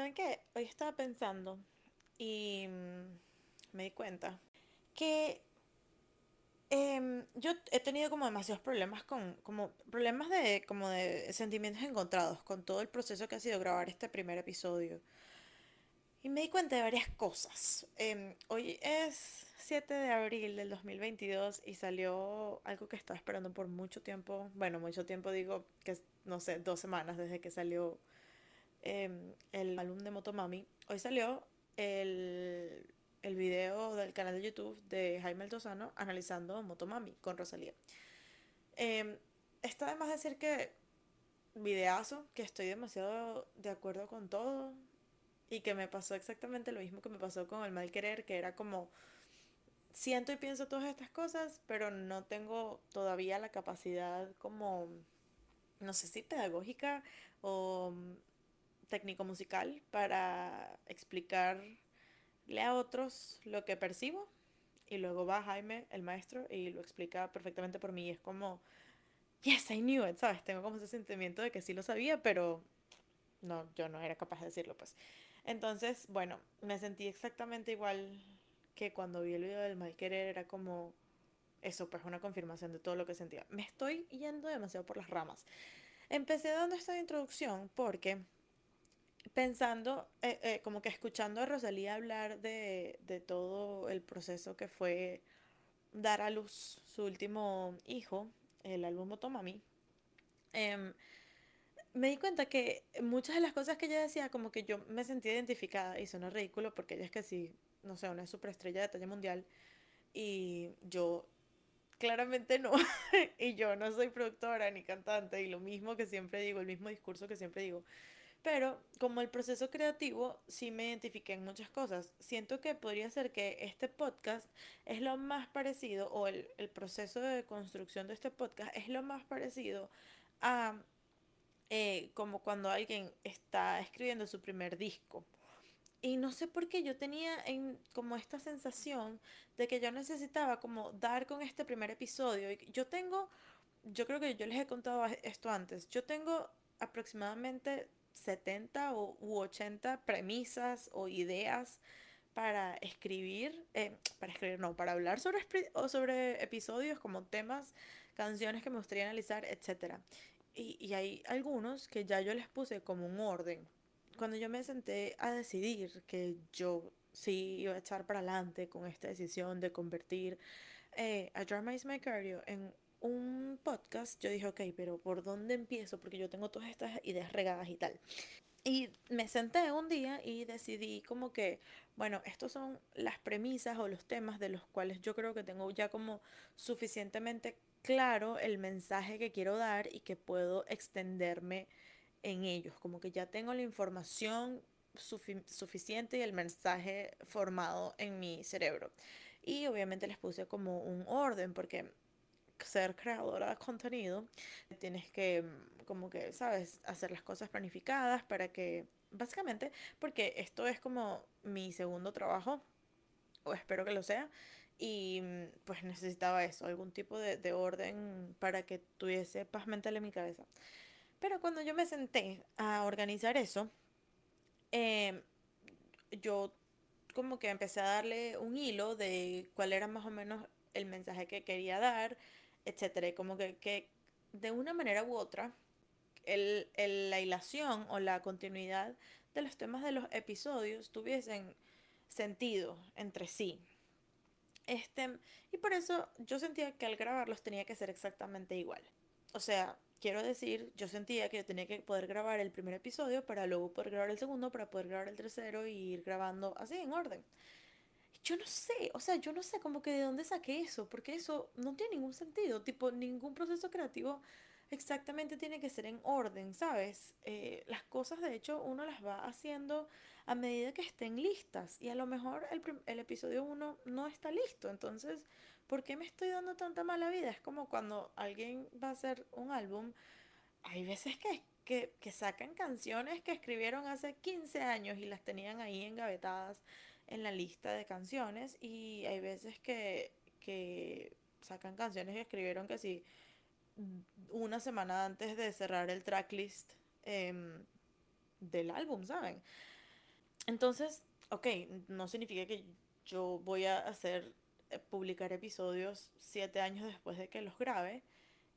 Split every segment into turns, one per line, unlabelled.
¿Saben qué? Hoy estaba pensando y mm, me di cuenta que em, yo he tenido como demasiados problemas con, como problemas de, como de sentimientos encontrados con todo el proceso que ha sido grabar este primer episodio. Y me di cuenta de varias cosas. Em, hoy es 7 de abril del 2022 y salió algo que estaba esperando por mucho tiempo. Bueno, mucho tiempo digo que, no sé, dos semanas desde que salió em, el álbum de Motomami. Hoy salió el, el video del canal de YouTube de Jaime Altozano analizando Motomami con Rosalía. Eh, está de más decir que videazo, que estoy demasiado de acuerdo con todo y que me pasó exactamente lo mismo que me pasó con el mal querer, que era como siento y pienso todas estas cosas, pero no tengo todavía la capacidad como, no sé si pedagógica o técnico musical para explicarle a otros lo que percibo. Y luego va Jaime, el maestro, y lo explica perfectamente por mí. Y es como, yes, I knew it, ¿sabes? Tengo como ese sentimiento de que sí lo sabía, pero no, yo no era capaz de decirlo, pues. Entonces, bueno, me sentí exactamente igual que cuando vi el video del mal querer, era como eso, pues una confirmación de todo lo que sentía. Me estoy yendo demasiado por las ramas. Empecé dando esta introducción porque pensando, eh, eh, como que escuchando a Rosalía hablar de, de todo el proceso que fue dar a luz su último hijo, el álbum Motomami, em, me di cuenta que muchas de las cosas que ella decía, como que yo me sentí identificada y suena ridículo porque ella es que sí, no sé, una superestrella de talla mundial y yo claramente no. y yo no soy productora ni cantante y lo mismo que siempre digo, el mismo discurso que siempre digo. Pero como el proceso creativo, sí me identifiqué en muchas cosas. Siento que podría ser que este podcast es lo más parecido, o el, el proceso de construcción de este podcast es lo más parecido a eh, como cuando alguien está escribiendo su primer disco. Y no sé por qué yo tenía en, como esta sensación de que yo necesitaba como dar con este primer episodio. Yo tengo, yo creo que yo les he contado esto antes, yo tengo aproximadamente 70 o, u 80 premisas o ideas para escribir, eh, para escribir, no, para hablar sobre, o sobre episodios como temas, canciones que me gustaría analizar, etc. Y, y hay algunos que ya yo les puse como un orden. Cuando yo me senté a decidir que yo sí iba a echar para adelante con esta decisión de convertir eh, a Drama is My Cardio en un podcast, yo dije, ok, pero ¿por dónde empiezo? Porque yo tengo todas estas ideas regadas y tal. Y me senté un día y decidí como que, bueno, estos son las premisas o los temas de los cuales yo creo que tengo ya como suficientemente claro el mensaje que quiero dar y que puedo extenderme en ellos, como que ya tengo la información suficiente y el mensaje formado en mi cerebro. Y obviamente les puse como un orden porque ser creadora de contenido, tienes que, mm, como que, ¿sabes? Hacer las cosas planificadas para que, básicamente, porque esto es como mi segundo trabajo, o espero que lo sea, y mm, pues necesitaba eso, algún tipo de, de orden para que tuviese paz mental en mi cabeza. Pero cuando yo me senté a organizar eso, em, yo como que empecé a darle un hilo de cuál era más o menos el mensaje que quería dar, etcétera. Como que, que de una manera u otra, el, el, la hilación o la continuidad de los temas de los episodios tuviesen sentido entre sí. Este, y por eso yo sentía que al grabarlos tenía que ser exactamente igual. O sea, quiero decir, yo sentía que yo tenía que poder grabar el primer episodio para luego poder grabar el segundo, para poder grabar el tercero y ir grabando así en orden. Yo no sé, o sea, yo no sé como que de dónde saqué eso, porque eso no tiene ningún sentido, tipo, ningún proceso creativo exactamente tiene que ser en orden, ¿sabes? Eh, las cosas, de hecho, uno las va haciendo a medida que estén listas y a lo mejor el, el episodio 1 no está listo, entonces, ¿por qué me estoy dando tanta mala vida? Es como cuando alguien va a hacer un álbum, hay veces que, que, que sacan canciones que escribieron hace 15 años y las tenían ahí engavetadas en la lista de canciones y hay veces que, que sacan canciones que escribieron que sí una semana antes de cerrar el tracklist eh, del álbum, ¿saben? entonces, ok, no significa que yo voy a hacer, eh, publicar episodios siete años después de que los grabe.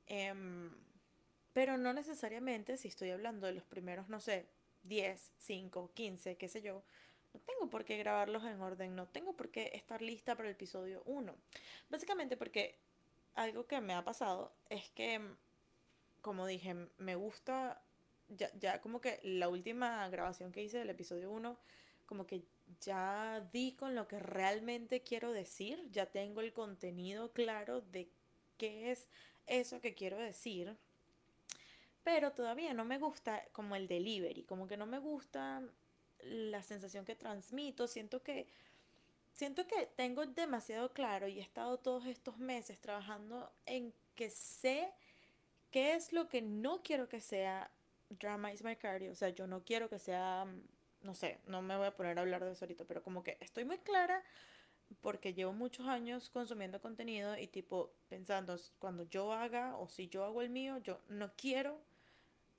em, pero no necesariamente si estoy hablando de los primeros, no sé, 10 5 15 qué sé yo, no tengo por qué grabarlos en orden, no tengo por qué estar lista para el episodio uno Básicamente porque algo que me ha pasado es que, como dije, me gusta, ya, ya como que la última grabación que hice del episodio uno como que ya di con lo que realmente quiero decir, ya tengo el contenido claro de qué es eso que quiero decir. Pero todavía no me gusta como el delivery, como que no me gusta la sensación que transmito. Siento que, siento que tengo demasiado claro y he estado todos estos meses trabajando en que sé qué es lo que no quiero que sea Drama is my cardio. O sea, yo no quiero que sea, no sé, no me voy a poner a hablar de eso ahorita, pero como que estoy muy clara porque llevo muchos años consumiendo contenido y tipo pensando, cuando yo haga o si yo hago el mío, yo no quiero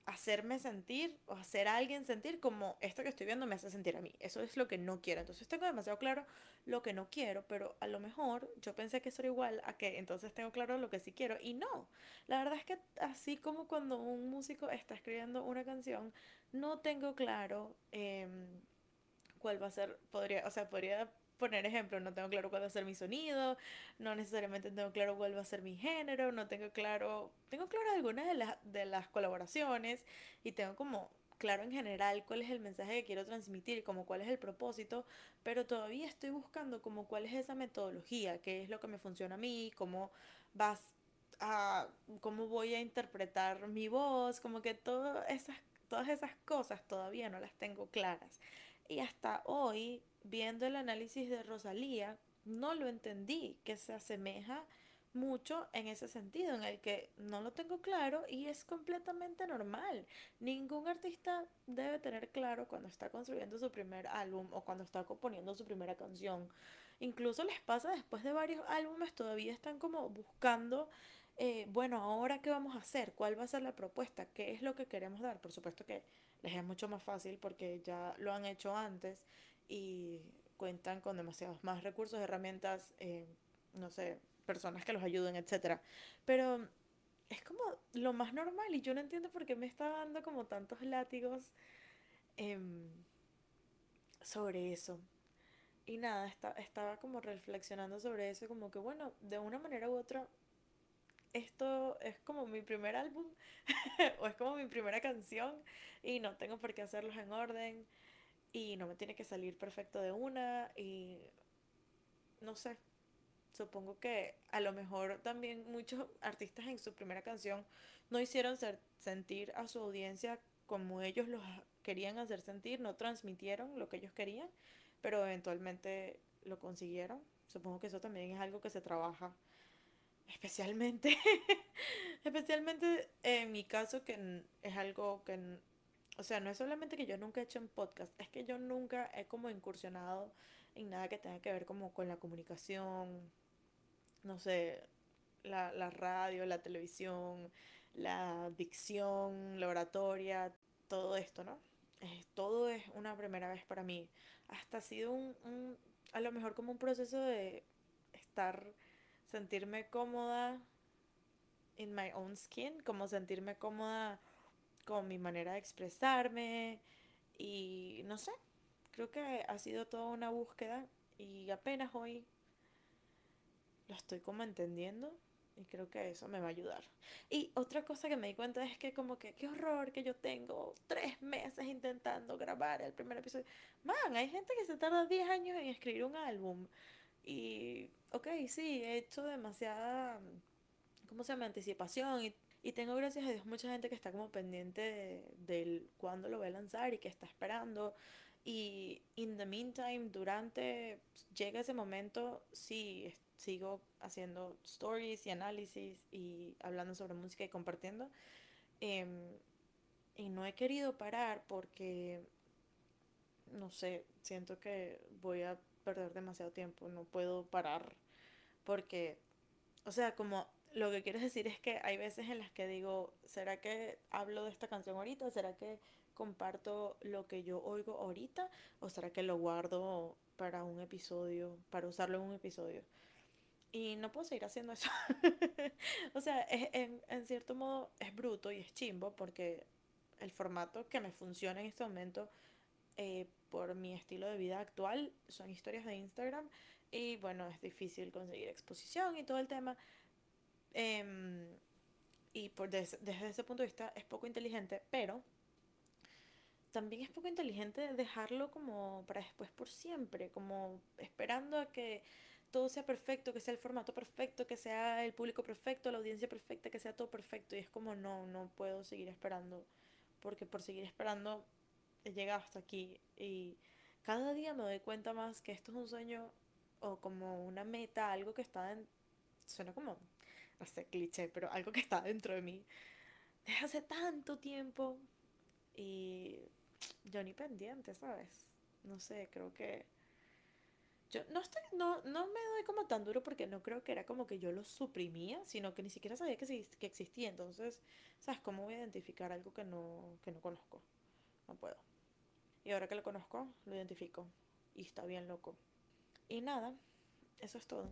hacerme sentir o hacer a alguien sentir como esto que estoy viendo me hace sentir a mí. Eso es lo que no quiero. Entonces tengo demasiado claro lo que no quiero, pero a lo mejor yo pensé que eso era igual a que entonces tengo claro lo que sí quiero y no. La verdad es que así como cuando un músico está escribiendo una canción, no tengo claro em, cuál va a ser, podría, o sea, podría poner ejemplo, no tengo claro cuál va a ser mi sonido, no necesariamente tengo claro cuál va a ser mi género, no tengo claro, tengo claro algunas de las, de las colaboraciones y tengo como claro en general cuál es el mensaje que quiero transmitir, como cuál es el propósito, pero todavía estoy buscando como cuál es esa metodología, qué es lo que me funciona a mí, cómo vas a, cómo voy a interpretar mi voz, como que todas esas, todas esas cosas todavía no las tengo claras. Y hasta hoy, viendo el análisis de Rosalía, no lo entendí, que se asemeja mucho en ese sentido, en el que no lo tengo claro y es completamente normal. Ningún artista debe tener claro cuando está construyendo su primer álbum o cuando está componiendo su primera canción. Incluso les pasa después de varios álbumes, todavía están como buscando, eh, bueno, ahora qué vamos a hacer, cuál va a ser la propuesta, qué es lo que queremos dar. Por supuesto que les es mucho más fácil porque ya lo han hecho antes y cuentan con demasiados más recursos, herramientas, eh, no sé, personas que los ayuden, etcétera. Pero es como lo más normal y yo no entiendo por qué me está dando como tantos látigos em, sobre eso. Y nada, está, estaba como reflexionando sobre eso, como que bueno, de una manera u otra, esto es como mi primer álbum o es como mi primera canción y no tengo por qué hacerlos en orden y no me tiene que salir perfecto de una y no sé, supongo que a lo mejor también muchos artistas en su primera canción no hicieron ser, sentir a su audiencia como ellos los querían hacer sentir, no transmitieron lo que ellos querían, pero eventualmente lo consiguieron. Supongo que eso también es algo que se trabaja especialmente, especialmente en mi caso que es algo que, o sea, no es solamente que yo nunca he hecho un podcast, es que yo nunca he como incursionado en nada que tenga que ver como con la comunicación, no sé, la, la radio, la televisión, la dicción, la oratoria, todo esto, ¿no? Eh, todo es una primera vez para mí. Hasta ha sido un, un, a lo mejor como un proceso de estar sentirme cómoda in my own skin, como sentirme cómoda con mi manera de expresarme y no sé, creo que ha sido toda una búsqueda y apenas hoy lo estoy como entendiendo y creo que eso me va a ayudar. Y otra cosa que me di cuenta es que como que qué horror que yo tengo tres meses intentando grabar el primer episodio. Man, hay gente que se tarda 10 años en escribir un álbum. Y, ok, sí, he hecho demasiada, ¿cómo se llama? Anticipación y, y tengo, gracias a Dios, mucha gente que está como pendiente de, del cuándo lo voy a lanzar y que está esperando. Y in the meantime, durante llega ese momento, sí, sigo haciendo stories y análisis y hablando sobre música y compartiendo. Em, y no he querido parar porque no sé, siento que voy a perder demasiado tiempo, no puedo parar porque, o sea, como lo que quieres decir es que hay veces en las que digo, ¿será que hablo de esta canción ahorita? ¿Será que comparto lo que yo oigo ahorita o será que lo guardo para un episodio, para usarlo en un episodio. Y no puedo seguir haciendo eso. o sea, es- en, en cierto modo es bruto y es chimbo porque el formato que me funciona en este momento eh, por mi estilo de vida actual son historias de Instagram y bueno, es difícil conseguir exposición y todo el tema. Em, y por des- desde ese punto de vista es poco inteligente, pero también es poco inteligente dejarlo como para después por siempre, como esperando a que todo sea perfecto, que sea el formato perfecto, que sea el público perfecto, la audiencia perfecta, que sea todo perfecto. Y es como no, no puedo seguir esperando, porque por seguir esperando he llegado hasta aquí y cada día me doy cuenta más que esto es un sueño o como una meta, algo que está en, suena como, no sé, cliché, pero algo que está dentro de mí desde hace tanto tiempo y yo ni pendiente, ¿sabes? No sé, creo que yo no estoy, no, no me doy como tan duro porque no creo que era como que yo lo suprimía, sino que ni siquiera sabía que, que existía. Entonces, ¿sabes cómo voy a identificar algo que no, que no conozco? No puedo. Y ahora que lo conozco, lo identifico. Y está bien loco. Y nada, eso es todo.